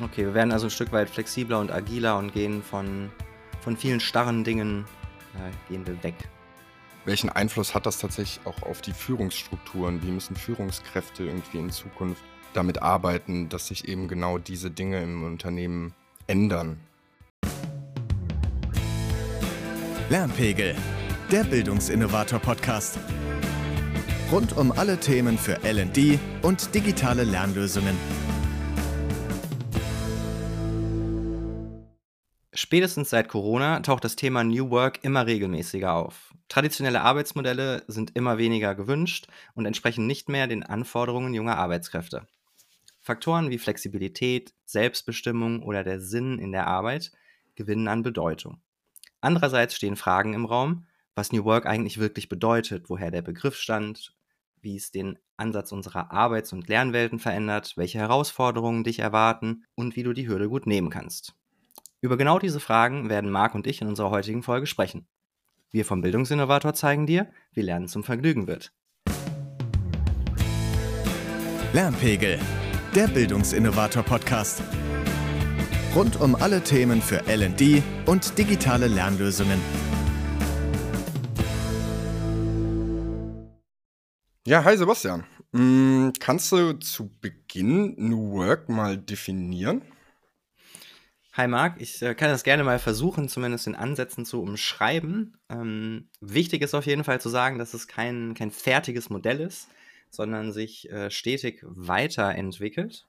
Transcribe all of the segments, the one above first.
Okay, wir werden also ein Stück weit flexibler und agiler und gehen von, von vielen starren Dingen, äh, gehen wir weg. Welchen Einfluss hat das tatsächlich auch auf die Führungsstrukturen? Wie müssen Führungskräfte irgendwie in Zukunft damit arbeiten, dass sich eben genau diese Dinge im Unternehmen ändern? Lernpegel, der Bildungsinnovator-Podcast. Rund um alle Themen für LD und digitale Lernlösungen. Spätestens seit Corona taucht das Thema New Work immer regelmäßiger auf. Traditionelle Arbeitsmodelle sind immer weniger gewünscht und entsprechen nicht mehr den Anforderungen junger Arbeitskräfte. Faktoren wie Flexibilität, Selbstbestimmung oder der Sinn in der Arbeit gewinnen an Bedeutung. Andererseits stehen Fragen im Raum, was New Work eigentlich wirklich bedeutet, woher der Begriff stammt, wie es den Ansatz unserer Arbeits- und Lernwelten verändert, welche Herausforderungen dich erwarten und wie du die Hürde gut nehmen kannst. Über genau diese Fragen werden Marc und ich in unserer heutigen Folge sprechen. Wir vom Bildungsinnovator zeigen dir, wie Lernen zum Vergnügen wird. Lernpegel, der Bildungsinnovator Podcast. Rund um alle Themen für LD und digitale Lernlösungen. Ja, hi Sebastian. Hm, kannst du zu Beginn New Work mal definieren? Hi Marc, ich äh, kann das gerne mal versuchen, zumindest in Ansätzen zu umschreiben. Ähm, wichtig ist auf jeden Fall zu sagen, dass es kein, kein fertiges Modell ist, sondern sich äh, stetig weiterentwickelt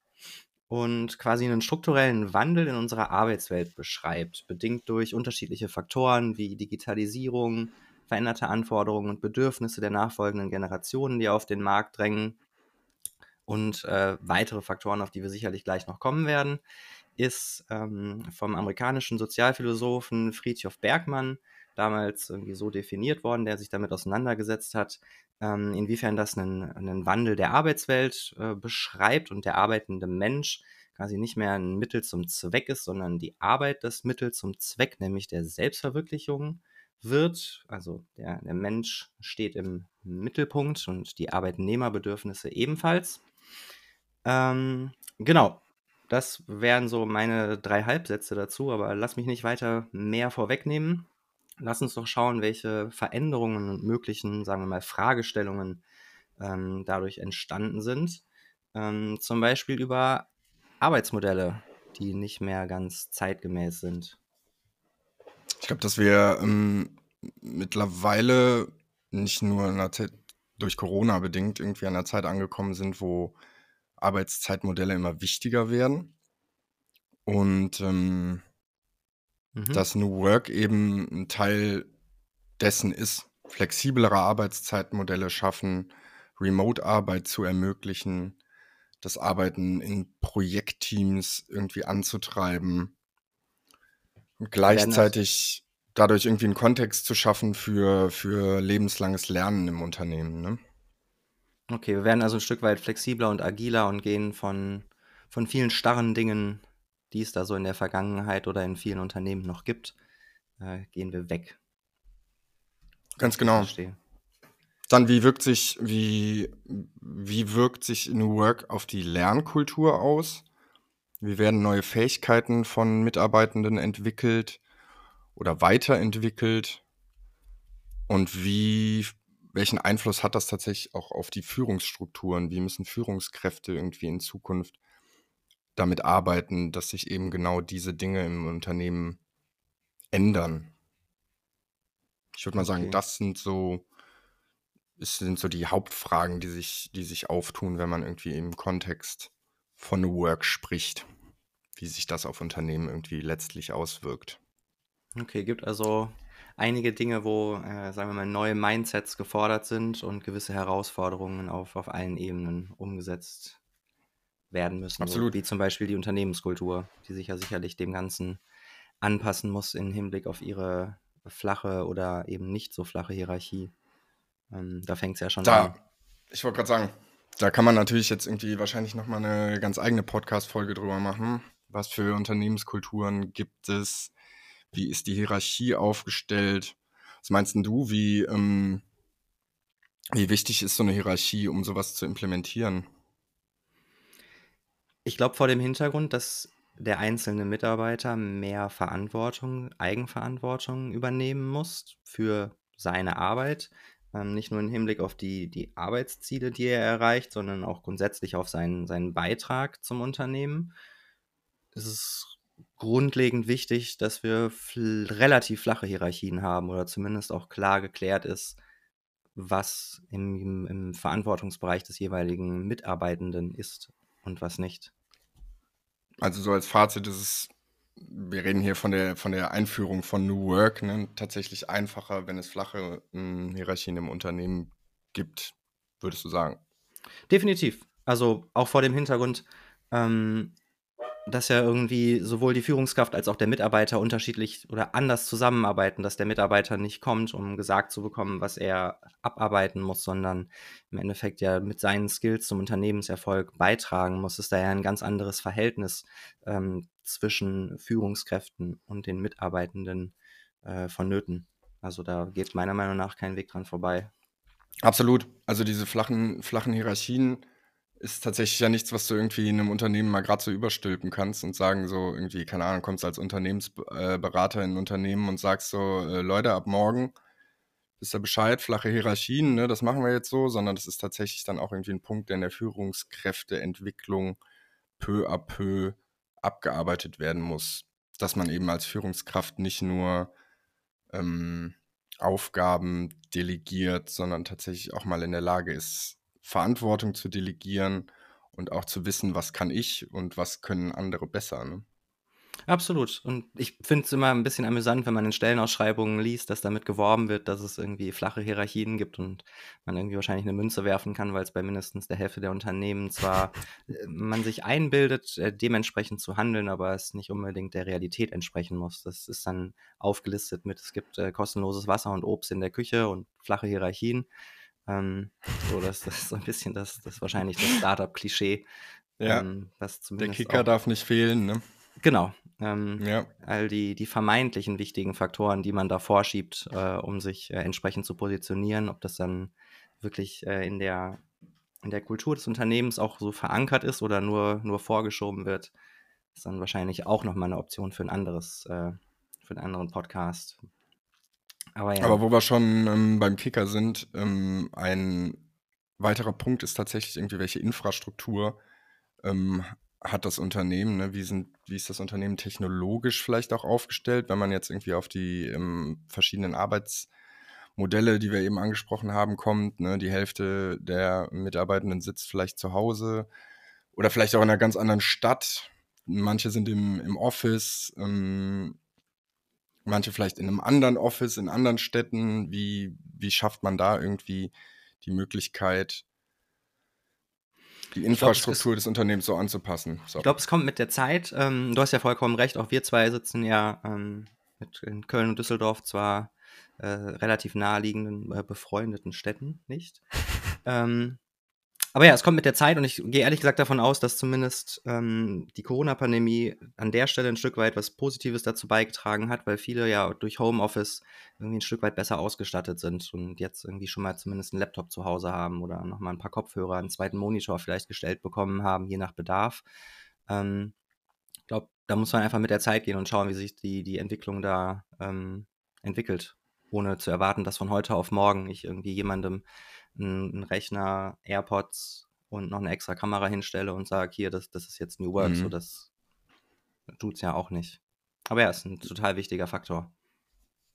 und quasi einen strukturellen Wandel in unserer Arbeitswelt beschreibt, bedingt durch unterschiedliche Faktoren wie Digitalisierung, veränderte Anforderungen und Bedürfnisse der nachfolgenden Generationen, die auf den Markt drängen und äh, weitere Faktoren, auf die wir sicherlich gleich noch kommen werden ist ähm, vom amerikanischen Sozialphilosophen Friedhof Bergmann damals irgendwie so definiert worden, der sich damit auseinandergesetzt hat, ähm, inwiefern das einen, einen, Wandel der Arbeitswelt äh, beschreibt und der arbeitende Mensch quasi nicht mehr ein Mittel zum Zweck ist, sondern die Arbeit das Mittel zum Zweck, nämlich der Selbstverwirklichung wird. Also der, der Mensch steht im Mittelpunkt und die Arbeitnehmerbedürfnisse ebenfalls. Ähm, genau, das wären so meine drei Halbsätze dazu, aber lass mich nicht weiter mehr vorwegnehmen. Lass uns doch schauen, welche Veränderungen und möglichen, sagen wir mal, Fragestellungen ähm, dadurch entstanden sind. Ähm, zum Beispiel über Arbeitsmodelle, die nicht mehr ganz zeitgemäß sind. Ich glaube, dass wir ähm, mittlerweile nicht nur Zeit, durch Corona bedingt irgendwie an einer Zeit angekommen sind, wo Arbeitszeitmodelle immer wichtiger werden und ähm, mhm. dass New Work eben ein Teil dessen ist, flexiblere Arbeitszeitmodelle schaffen, Remote-Arbeit zu ermöglichen, das Arbeiten in Projektteams irgendwie anzutreiben und gleichzeitig dadurch irgendwie einen Kontext zu schaffen für, für lebenslanges Lernen im Unternehmen. Ne? Okay, wir werden also ein Stück weit flexibler und agiler und gehen von, von vielen starren Dingen, die es da so in der Vergangenheit oder in vielen Unternehmen noch gibt, äh, gehen wir weg. Ganz genau. Verstehe. Dann, wie wirkt sich, wie, wie wirkt sich New Work auf die Lernkultur aus? Wie werden neue Fähigkeiten von Mitarbeitenden entwickelt oder weiterentwickelt? Und wie welchen Einfluss hat das tatsächlich auch auf die Führungsstrukturen? Wie müssen Führungskräfte irgendwie in Zukunft damit arbeiten, dass sich eben genau diese Dinge im Unternehmen ändern? Ich würde mal sagen, das sind so, es sind so die Hauptfragen, die sich, die sich auftun, wenn man irgendwie im Kontext von Work spricht, wie sich das auf Unternehmen irgendwie letztlich auswirkt. Okay, gibt also einige Dinge, wo, äh, sagen wir mal, neue Mindsets gefordert sind und gewisse Herausforderungen auf, auf allen Ebenen umgesetzt werden müssen. Absolut. So, wie zum Beispiel die Unternehmenskultur, die sich ja sicherlich dem Ganzen anpassen muss im Hinblick auf ihre flache oder eben nicht so flache Hierarchie. Ähm, da fängt es ja schon da, an. Ich wollte gerade sagen, da kann man natürlich jetzt irgendwie wahrscheinlich nochmal eine ganz eigene Podcast-Folge drüber machen. Was für Unternehmenskulturen gibt es? Wie ist die Hierarchie aufgestellt? Was meinst du, wie, ähm, wie wichtig ist so eine Hierarchie, um sowas zu implementieren? Ich glaube, vor dem Hintergrund, dass der einzelne Mitarbeiter mehr Verantwortung, Eigenverantwortung übernehmen muss für seine Arbeit. Ähm, nicht nur im Hinblick auf die, die Arbeitsziele, die er erreicht, sondern auch grundsätzlich auf seinen, seinen Beitrag zum Unternehmen. Es ist grundlegend wichtig, dass wir relativ flache Hierarchien haben oder zumindest auch klar geklärt ist, was im, im Verantwortungsbereich des jeweiligen Mitarbeitenden ist und was nicht. Also so als Fazit ist es, wir reden hier von der, von der Einführung von New Work, ne? tatsächlich einfacher, wenn es flache äh, Hierarchien im Unternehmen gibt, würdest du sagen? Definitiv. Also auch vor dem Hintergrund, ähm, dass ja irgendwie sowohl die Führungskraft als auch der Mitarbeiter unterschiedlich oder anders zusammenarbeiten, dass der Mitarbeiter nicht kommt, um gesagt zu bekommen, was er abarbeiten muss, sondern im Endeffekt ja mit seinen Skills zum Unternehmenserfolg beitragen muss, ist da ja ein ganz anderes Verhältnis ähm, zwischen Führungskräften und den Mitarbeitenden äh, vonnöten. Also da geht meiner Meinung nach kein Weg dran vorbei. Absolut. Also diese flachen, flachen Hierarchien ist tatsächlich ja nichts, was du irgendwie in einem Unternehmen mal gerade so überstülpen kannst und sagen so irgendwie, keine Ahnung, kommst als Unternehmensberater in ein Unternehmen und sagst so, äh, Leute, ab morgen wisst ihr Bescheid, flache Hierarchien, ne, das machen wir jetzt so, sondern das ist tatsächlich dann auch irgendwie ein Punkt, der in der Führungskräfteentwicklung peu à peu abgearbeitet werden muss. Dass man eben als Führungskraft nicht nur ähm, Aufgaben delegiert, sondern tatsächlich auch mal in der Lage ist, Verantwortung zu delegieren und auch zu wissen, was kann ich und was können andere besser. Ne? Absolut. Und ich finde es immer ein bisschen amüsant, wenn man in Stellenausschreibungen liest, dass damit geworben wird, dass es irgendwie flache Hierarchien gibt und man irgendwie wahrscheinlich eine Münze werfen kann, weil es bei mindestens der Hälfte der Unternehmen zwar äh, man sich einbildet, äh, dementsprechend zu handeln, aber es nicht unbedingt der Realität entsprechen muss. Das ist dann aufgelistet mit, es gibt äh, kostenloses Wasser und Obst in der Küche und flache Hierarchien. Ähm, so, das, das ist so ein bisschen das, das wahrscheinlich das Startup-Klischee. Ja, ähm, der Kicker darf nicht fehlen, ne? Genau. Ähm, ja. All die, die vermeintlichen wichtigen Faktoren, die man da vorschiebt, äh, um sich äh, entsprechend zu positionieren, ob das dann wirklich äh, in, der, in der Kultur des Unternehmens auch so verankert ist oder nur, nur vorgeschoben wird, ist dann wahrscheinlich auch nochmal eine Option für ein anderes, äh, für einen anderen Podcast, aber ja. Aber wo wir schon ähm, beim Kicker sind, ähm, ein weiterer Punkt ist tatsächlich irgendwie, welche Infrastruktur ähm, hat das Unternehmen, ne? wie, sind, wie ist das Unternehmen technologisch vielleicht auch aufgestellt, wenn man jetzt irgendwie auf die ähm, verschiedenen Arbeitsmodelle, die wir eben angesprochen haben, kommt. Ne? Die Hälfte der Mitarbeitenden sitzt vielleicht zu Hause oder vielleicht auch in einer ganz anderen Stadt. Manche sind im, im Office. Ähm, manche vielleicht in einem anderen Office, in anderen Städten. Wie, wie schafft man da irgendwie die Möglichkeit, die Infrastruktur glaub, des Unternehmens so anzupassen? So. Ich glaube, es kommt mit der Zeit. Ähm, du hast ja vollkommen recht, auch wir zwei sitzen ja ähm, in Köln und Düsseldorf zwar äh, relativ naheliegenden, äh, befreundeten Städten, nicht? ähm, aber ja, es kommt mit der Zeit und ich gehe ehrlich gesagt davon aus, dass zumindest ähm, die Corona-Pandemie an der Stelle ein Stück weit was Positives dazu beigetragen hat, weil viele ja durch Homeoffice irgendwie ein Stück weit besser ausgestattet sind und jetzt irgendwie schon mal zumindest einen Laptop zu Hause haben oder nochmal ein paar Kopfhörer, einen zweiten Monitor vielleicht gestellt bekommen haben, je nach Bedarf. Ähm, ich glaube, da muss man einfach mit der Zeit gehen und schauen, wie sich die, die Entwicklung da ähm, entwickelt, ohne zu erwarten, dass von heute auf morgen ich irgendwie jemandem einen Rechner, AirPods und noch eine extra Kamera hinstelle und sage, hier, das, das ist jetzt New Work, mhm. so das tut es ja auch nicht. Aber ja, ist ein total wichtiger Faktor.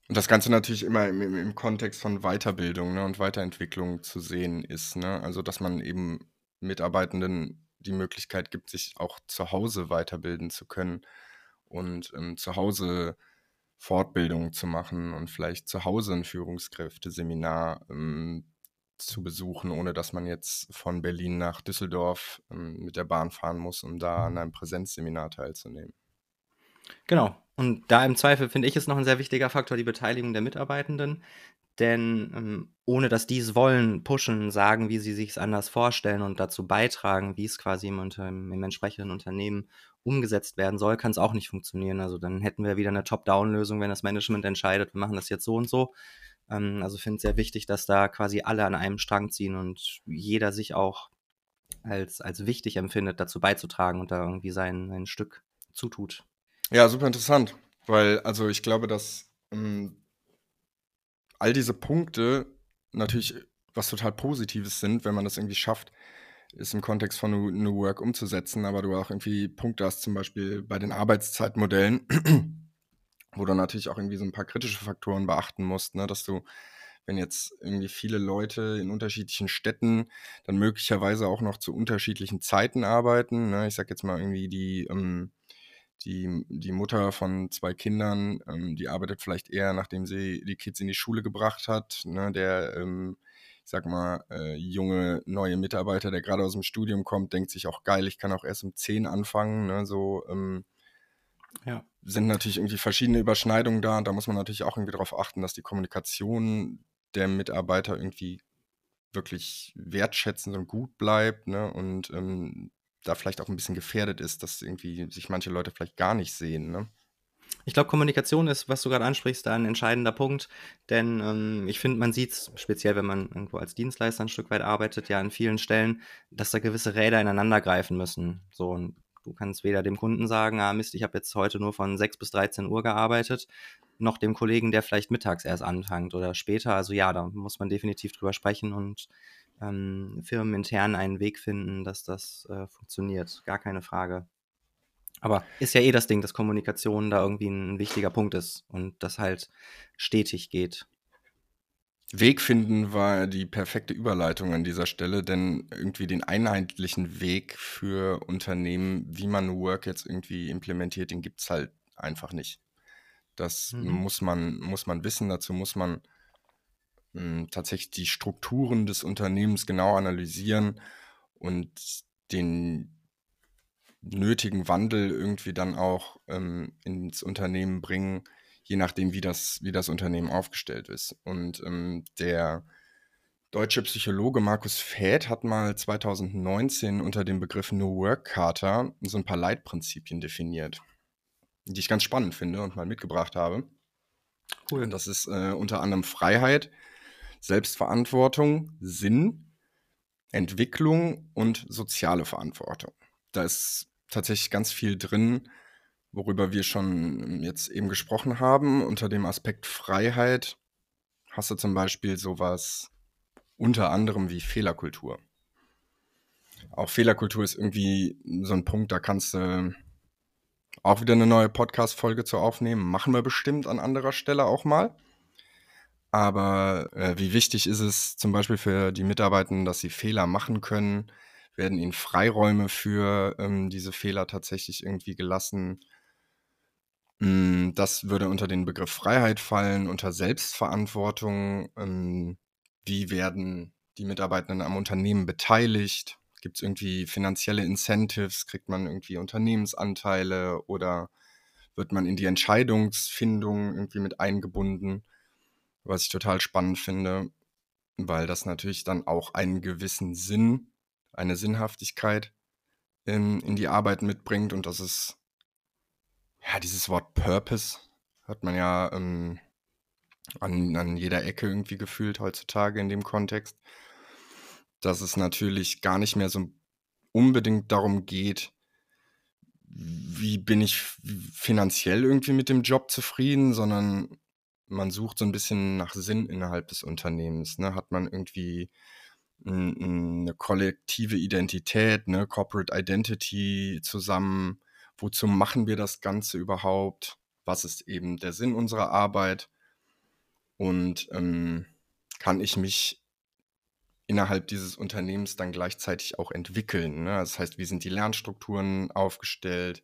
Und das Ganze natürlich immer im, im Kontext von Weiterbildung ne, und Weiterentwicklung zu sehen ist. Ne? Also, dass man eben Mitarbeitenden die Möglichkeit gibt, sich auch zu Hause weiterbilden zu können und ähm, zu Hause Fortbildungen zu machen und vielleicht zu Hause ein Führungskräfteseminar ähm, zu besuchen, ohne dass man jetzt von Berlin nach Düsseldorf ähm, mit der Bahn fahren muss, um da an einem Präsenzseminar teilzunehmen. Genau. Und da im Zweifel finde ich es noch ein sehr wichtiger Faktor die Beteiligung der Mitarbeitenden. Denn ähm, ohne dass die es wollen, pushen, sagen, wie sie sich es anders vorstellen und dazu beitragen, wie es quasi im, im, im entsprechenden Unternehmen umgesetzt werden soll, kann es auch nicht funktionieren. Also dann hätten wir wieder eine Top-Down-Lösung, wenn das Management entscheidet, wir machen das jetzt so und so. Ähm, also finde es sehr wichtig, dass da quasi alle an einem Strang ziehen und jeder sich auch als, als wichtig empfindet, dazu beizutragen und da irgendwie sein, sein Stück zutut. Ja, super interessant, weil also ich glaube, dass ähm, all diese Punkte natürlich was total Positives sind, wenn man das irgendwie schafft, ist im Kontext von New, New Work umzusetzen, aber du auch irgendwie Punkte hast, zum Beispiel bei den Arbeitszeitmodellen, wo du natürlich auch irgendwie so ein paar kritische Faktoren beachten musst, ne? dass du, wenn jetzt irgendwie viele Leute in unterschiedlichen Städten dann möglicherweise auch noch zu unterschiedlichen Zeiten arbeiten, ne? ich sag jetzt mal irgendwie die, ähm, die, die Mutter von zwei Kindern, ähm, die arbeitet vielleicht eher, nachdem sie die Kids in die Schule gebracht hat, ne? der ähm, ich sag mal, äh, junge, neue Mitarbeiter, der gerade aus dem Studium kommt, denkt sich auch geil, ich kann auch erst um 10 anfangen. Ne? So ähm, ja. sind natürlich irgendwie verschiedene Überschneidungen da und da muss man natürlich auch irgendwie darauf achten, dass die Kommunikation der Mitarbeiter irgendwie wirklich wertschätzend und gut bleibt ne? und ähm, da vielleicht auch ein bisschen gefährdet ist, dass irgendwie sich manche Leute vielleicht gar nicht sehen. Ne? Ich glaube, Kommunikation ist, was du gerade ansprichst, da ein entscheidender Punkt. Denn ähm, ich finde, man sieht es, speziell wenn man irgendwo als Dienstleister ein Stück weit arbeitet, ja an vielen Stellen, dass da gewisse Räder ineinander greifen müssen. So, und du kannst weder dem Kunden sagen, ah Mist, ich habe jetzt heute nur von 6 bis 13 Uhr gearbeitet, noch dem Kollegen, der vielleicht mittags erst anfängt oder später. Also ja, da muss man definitiv drüber sprechen und ähm, firmenintern einen Weg finden, dass das äh, funktioniert. Gar keine Frage. Aber ist ja eh das Ding, dass Kommunikation da irgendwie ein wichtiger Punkt ist und das halt stetig geht. Weg finden war die perfekte Überleitung an dieser Stelle, denn irgendwie den einheitlichen Weg für Unternehmen, wie man New Work jetzt irgendwie implementiert, den gibt es halt einfach nicht. Das mhm. muss, man, muss man wissen, dazu muss man mh, hm, tatsächlich die Strukturen des Unternehmens genau analysieren und den, nötigen Wandel irgendwie dann auch ähm, ins Unternehmen bringen, je nachdem, wie das, wie das Unternehmen aufgestellt ist. Und ähm, der deutsche Psychologe Markus Fäth hat mal 2019 unter dem Begriff New Work Charta so ein paar Leitprinzipien definiert, die ich ganz spannend finde und mal mitgebracht habe. Cool. Und das ist äh, unter anderem Freiheit, Selbstverantwortung, Sinn, Entwicklung und soziale Verantwortung. Da ist tatsächlich ganz viel drin, worüber wir schon jetzt eben gesprochen haben. Unter dem Aspekt Freiheit hast du zum Beispiel sowas unter anderem wie Fehlerkultur. Auch Fehlerkultur ist irgendwie so ein Punkt, da kannst du auch wieder eine neue Podcast-Folge zu aufnehmen. Machen wir bestimmt an anderer Stelle auch mal. Aber äh, wie wichtig ist es zum Beispiel für die Mitarbeitenden, dass sie Fehler machen können, werden ihnen Freiräume für ähm, diese Fehler tatsächlich irgendwie gelassen. Mm, das würde unter den Begriff Freiheit fallen, unter Selbstverantwortung. Ähm, wie werden die Mitarbeitenden am Unternehmen beteiligt? Gibt es irgendwie finanzielle Incentives? Kriegt man irgendwie Unternehmensanteile oder wird man in die Entscheidungsfindung irgendwie mit eingebunden? Was ich total spannend finde, weil das natürlich dann auch einen gewissen Sinn eine Sinnhaftigkeit in, in die Arbeit mitbringt und das ist, ja, dieses Wort Purpose hat man ja ähm, an, an jeder Ecke irgendwie gefühlt heutzutage in dem Kontext, dass es natürlich gar nicht mehr so unbedingt darum geht, wie bin ich finanziell irgendwie mit dem Job zufrieden, sondern man sucht so ein bisschen nach Sinn innerhalb des Unternehmens. Ne? Hat man irgendwie eine kollektive Identität, eine Corporate Identity zusammen. Wozu machen wir das Ganze überhaupt? Was ist eben der Sinn unserer Arbeit? Und ähm, kann ich mich innerhalb dieses Unternehmens dann gleichzeitig auch entwickeln? Ne? Das heißt, wie sind die Lernstrukturen aufgestellt?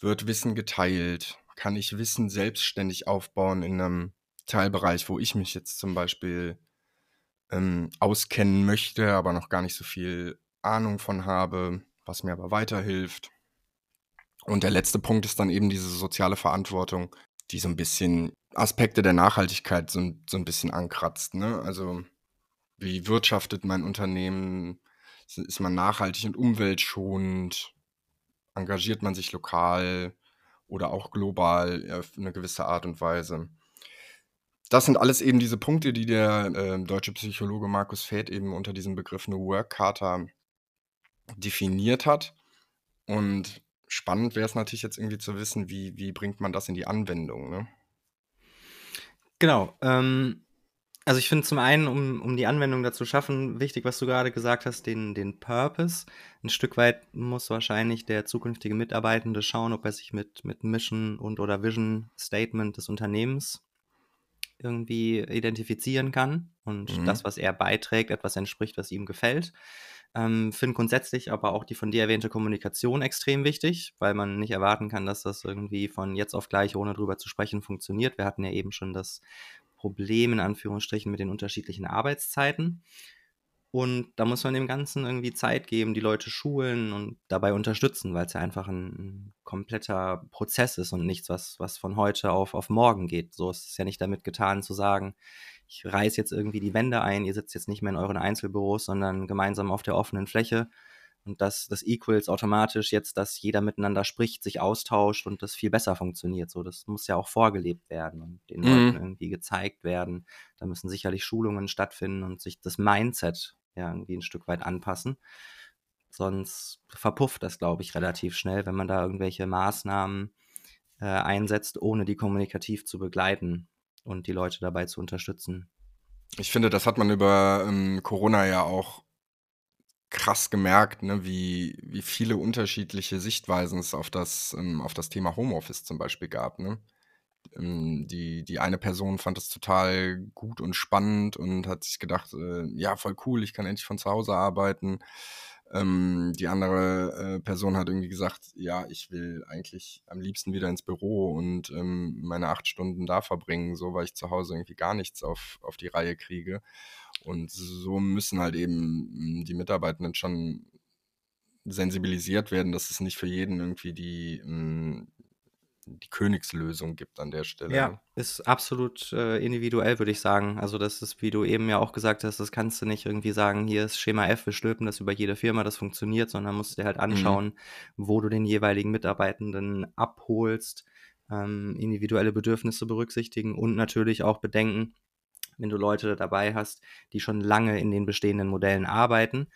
Wird Wissen geteilt? Kann ich Wissen selbstständig aufbauen in einem Teilbereich, wo ich mich jetzt zum Beispiel ähm, auskennen möchte, aber noch gar nicht so viel Ahnung von habe, was mir aber weiterhilft. Und der letzte Punkt ist dann eben diese soziale Verantwortung, die so ein bisschen Aspekte der Nachhaltigkeit so, so ein bisschen ankratzt. Ne? Also wie wirtschaftet mein Unternehmen? Ist man nachhaltig und umweltschonend? Engagiert man sich lokal oder auch global auf eine gewisse Art und Weise? das sind alles eben diese Punkte, die der äh, deutsche Psychologe Markus Fäth eben unter diesem Begriff New Work Charta definiert hat. Und spannend wäre es natürlich jetzt irgendwie zu wissen, wie, wie bringt man das in die Anwendung, ne? Genau. Ähm, also ich finde zum einen, um, um die Anwendung dazu schaffen, wichtig, was du gerade gesagt hast, den, den Purpose. Ein Stück weit muss wahrscheinlich der zukünftige Mitarbeitende schauen, ob er sich mit, mit Mission und oder Vision Statement des Unternehmens irgendwie identifizieren kann und mhm. das, was er beiträgt, etwas entspricht, was ihm gefällt. Ähm, Finde grundsätzlich aber auch die von dir erwähnte Kommunikation extrem wichtig, weil man nicht erwarten kann, dass das irgendwie von jetzt auf gleich, ohne drüber zu sprechen, funktioniert. Wir hatten ja eben schon das Problem in Anführungsstrichen mit den unterschiedlichen Arbeitszeiten. Und da muss man dem Ganzen irgendwie Zeit geben, die Leute schulen und dabei unterstützen, weil es ja einfach ein, kompletter Prozess ist und nichts, was, was von heute auf, auf morgen geht. So ist es ja nicht damit getan zu sagen, ich reiße jetzt irgendwie die Wände ein, ihr sitzt jetzt nicht mehr in euren Einzelbüros, sondern gemeinsam auf der offenen Fläche und das, das equals automatisch jetzt, dass jeder miteinander spricht, sich austauscht und das viel besser funktioniert. So, das muss ja auch vorgelebt werden und den mhm. Leuten irgendwie gezeigt werden. Da müssen sicherlich Schulungen stattfinden und sich das Mindset ja irgendwie ein Stück weit anpassen. Sonst verpufft das, glaube ich, relativ schnell, wenn man da irgendwelche Maßnahmen äh, einsetzt, ohne die kommunikativ zu begleiten und die Leute dabei zu unterstützen. Ich finde, das hat man über ähm, Corona ja auch krass gemerkt, ne, wie, wie viele unterschiedliche Sichtweisen es auf das, ähm, auf das Thema Homeoffice zum Beispiel gab. Ne? Ähm, die, die eine Person fand es total gut und spannend und hat sich gedacht, äh, ja, voll cool, ich kann endlich von zu Hause arbeiten. Ähm, die andere äh, Person hat irgendwie gesagt, ja, ich will eigentlich am liebsten wieder ins Büro und ähm, meine acht Stunden da verbringen, so weil ich zu Hause irgendwie gar nichts auf, auf die Reihe kriege. Und so müssen halt eben hm, die Mitarbeitenden schon sensibilisiert werden, dass es nicht für jeden irgendwie die, hm, die Königslösung gibt an der Stelle. Ja, ist absolut äh, individuell, würde ich sagen. Also das ist, wie du eben ja auch gesagt hast, das kannst du nicht irgendwie sagen, hier ist Schema F, wir stülpen das über jede Firma, das funktioniert, sondern musst dir halt mhm. anschauen, mhm. wo du den jeweiligen Mitarbeitenden abholst, ähm, individuelle Bedürfnisse berücksichtigen und natürlich auch bedenken, wenn du Leute dabei hast, die schon lange in den bestehenden Modellen arbeiten.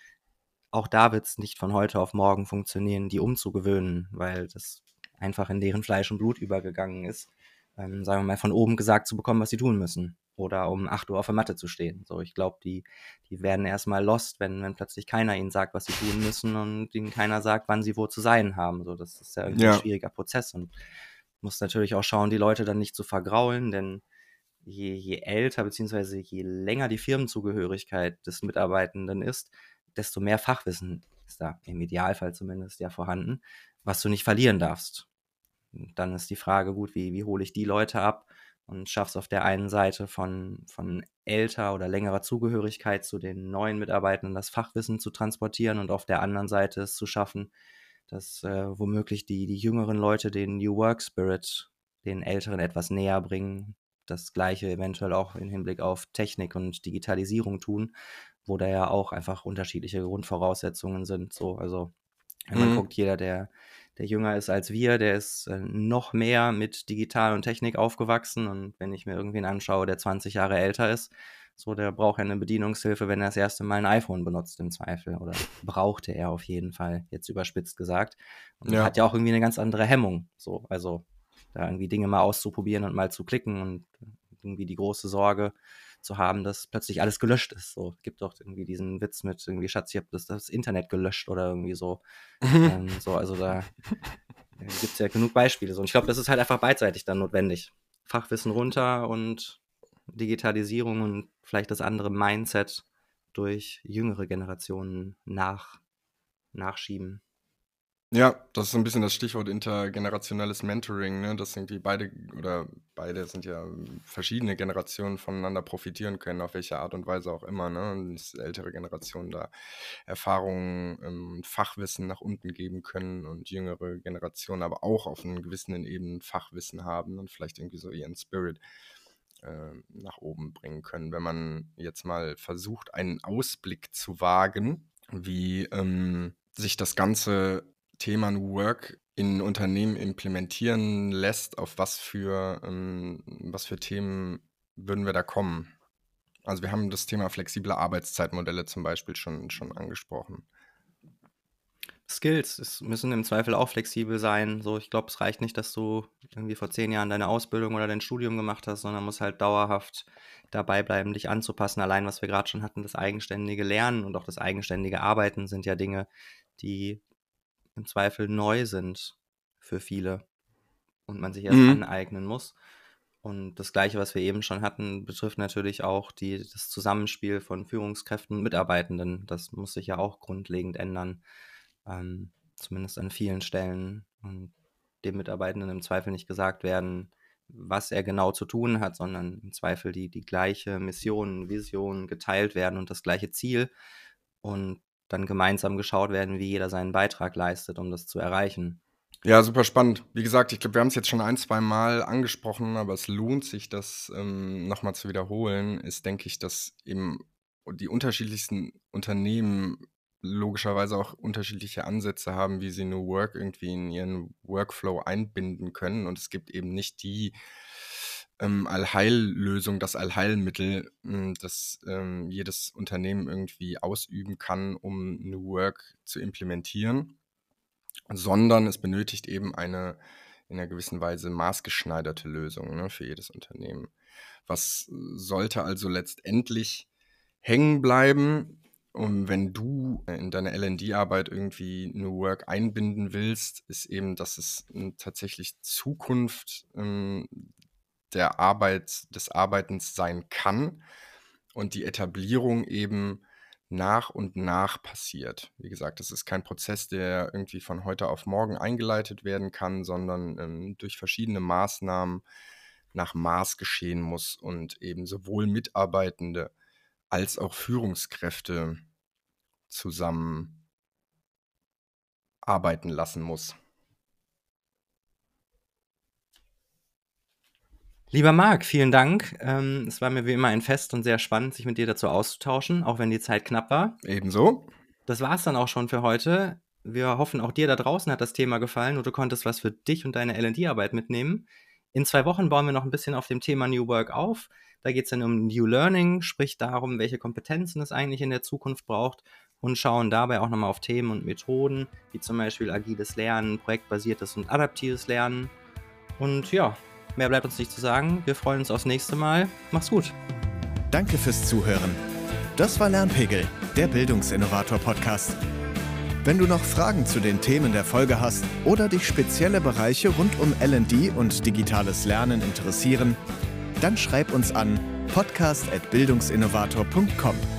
Auch da wird es nicht von heute auf morgen funktionieren, die umzugewöhnen, weil das einfach in deren Fleisch und Blut übergegangen ist, ähm, sagen wir mal, von oben gesagt zu bekommen, was sie tun müssen. Oder um 8 Uhr auf der Matte zu stehen. So, ich glaube, die, die werden erstmal lost, wenn, wenn plötzlich keiner ihnen sagt, was sie tun müssen und ihnen keiner sagt, wann sie wo zu sein haben. So, das ist ja irgendwie ja. ein schwieriger Prozess und muss natürlich auch schauen, die Leute dann nicht zu vergraulen, denn je, je älter bzw. je länger die Firmenzugehörigkeit des Mitarbeitenden ist, desto mehr Fachwissen ist da im Idealfall zumindest ja vorhanden, was du nicht verlieren darfst. dann ist die Frage, gut, wie, wie hole ich die Leute ab und schaffst auf der einen Seite von, von älter oder längerer Zugehörigkeit zu den neuen Mitarbeitenden das Fachwissen zu transportieren und auf der anderen Seite es zu schaffen, dass äh, womöglich die, die jüngeren Leute den New Work Spirit den Älteren etwas näher bringen, das Gleiche eventuell auch im Hinblick auf Technik und Digitalisierung tun, wo da ja auch einfach unterschiedliche Grundvoraussetzungen sind. So, also wenn man mhm. guckt, jeder, der, der jünger ist als wir, der ist äh, noch mehr mit Digital und Technik aufgewachsen. Und wenn ich mir irgendwen anschaue, der 20 Jahre älter ist, so, der braucht ja eine Bedienungshilfe, wenn er das erste Mal ein iPhone benutzt, im Zweifel. Oder brauchte er auf jeden Fall, jetzt überspitzt gesagt. Und ja. hat ja auch irgendwie eine ganz andere Hemmung. So, also da irgendwie Dinge mal auszuprobieren und mal zu klicken und irgendwie die große Sorge zu haben, dass plötzlich alles gelöscht ist. So gibt doch irgendwie diesen Witz mit irgendwie Schatz, ich habe das, das Internet gelöscht oder irgendwie so. ähm, so also da äh, gibt es ja genug Beispiele. So. Und ich glaube, das ist halt einfach beidseitig dann notwendig. Fachwissen runter und Digitalisierung und vielleicht das andere Mindset durch jüngere Generationen nach, nachschieben. Ja, das ist ein bisschen das Stichwort intergenerationelles Mentoring, ne? Dass irgendwie beide oder beide sind ja verschiedene Generationen voneinander profitieren können, auf welche Art und Weise auch immer, ne? Und dass ältere Generationen da Erfahrungen ähm, Fachwissen nach unten geben können und jüngere Generationen aber auch auf einen gewissen Ebenen Fachwissen haben und vielleicht irgendwie so ihren Spirit äh, nach oben bringen können. Wenn man jetzt mal versucht, einen Ausblick zu wagen, wie ähm, sich das Ganze Thema New Work in Unternehmen implementieren lässt, auf was für, ähm, was für Themen würden wir da kommen? Also wir haben das Thema flexible Arbeitszeitmodelle zum Beispiel schon, schon angesprochen. Skills. Es müssen im Zweifel auch flexibel sein. So, ich glaube, es reicht nicht, dass du irgendwie vor zehn Jahren deine Ausbildung oder dein Studium gemacht hast, sondern musst halt dauerhaft dabei bleiben, dich anzupassen. Allein, was wir gerade schon hatten, das eigenständige Lernen und auch das eigenständige Arbeiten sind ja Dinge, die im Zweifel neu sind für viele und man sich erst mhm. aneignen muss. Und das Gleiche, was wir eben schon hatten, betrifft natürlich auch die, das Zusammenspiel von Führungskräften und Mitarbeitenden. Das muss sich ja auch grundlegend ändern ähm, zumindest an vielen Stellen und dem Mitarbeitenden im Zweifel nicht gesagt werden, was er genau zu tun hat, sondern im Zweifel die, die gleiche Mission, Vision geteilt werden und das gleiche Ziel und dann gemeinsam geschaut werden, wie jeder seinen Beitrag leistet, um das zu erreichen. Ja, super spannend. Wie gesagt, ich glaube, wir haben es jetzt schon ein, zwei Mal angesprochen, aber es lohnt sich, das ähm, nochmal zu wiederholen, ist, denke ich, dass eben die unterschiedlichsten Unternehmen logischerweise auch unterschiedliche Ansätze haben, wie sie New Work irgendwie in ihren Workflow einbinden können. Und es gibt eben nicht die ähm, Allheillösung, das Allheilmittel, hm, das ähm, jedes Unternehmen irgendwie ausüben kann, um New Work zu implementieren, sondern es benötigt eben eine in einer gewissen Weise maßgeschneiderte Lösung ne, für jedes Unternehmen. Was sollte also letztendlich hängen bleiben? Und wenn du in deine LD-Arbeit irgendwie New Work einbinden willst, ist eben, dass es hm, tatsächlich Zukunft ähm, der Arbeit, des Arbeitens sein kann und die Etablierung eben nach und nach passiert. Wie gesagt, das ist kein Prozess, der irgendwie von heute auf morgen eingeleitet werden kann, sondern ähm, durch verschiedene Maßnahmen nach Maß geschehen muss und eben sowohl Mitarbeitende als auch Führungskräfte zusammen arbeiten lassen muss. Lieber Marc, vielen Dank. Ähm, es war mir wie immer ein Fest und sehr spannend, sich mit dir dazu auszutauschen, auch wenn die Zeit knapp war. Ebenso. Das war es dann auch schon für heute. Wir hoffen, auch dir da draußen hat das Thema gefallen und du konntest was für dich und deine LD-Arbeit mitnehmen. In zwei Wochen bauen wir noch ein bisschen auf dem Thema New Work auf. Da geht es dann um New Learning, sprich darum, welche Kompetenzen es eigentlich in der Zukunft braucht und schauen dabei auch nochmal auf Themen und Methoden, wie zum Beispiel agiles Lernen, projektbasiertes und adaptives Lernen. Und ja, mehr bleibt uns nicht zu sagen. Wir freuen uns aufs nächste Mal. Mach's gut. Danke fürs Zuhören. Das war Lernpegel, der Bildungsinnovator-Podcast. Wenn du noch Fragen zu den Themen der Folge hast oder dich spezielle Bereiche rund um LD und digitales Lernen interessieren, dann schreib uns an podcast.bildungsinnovator.com.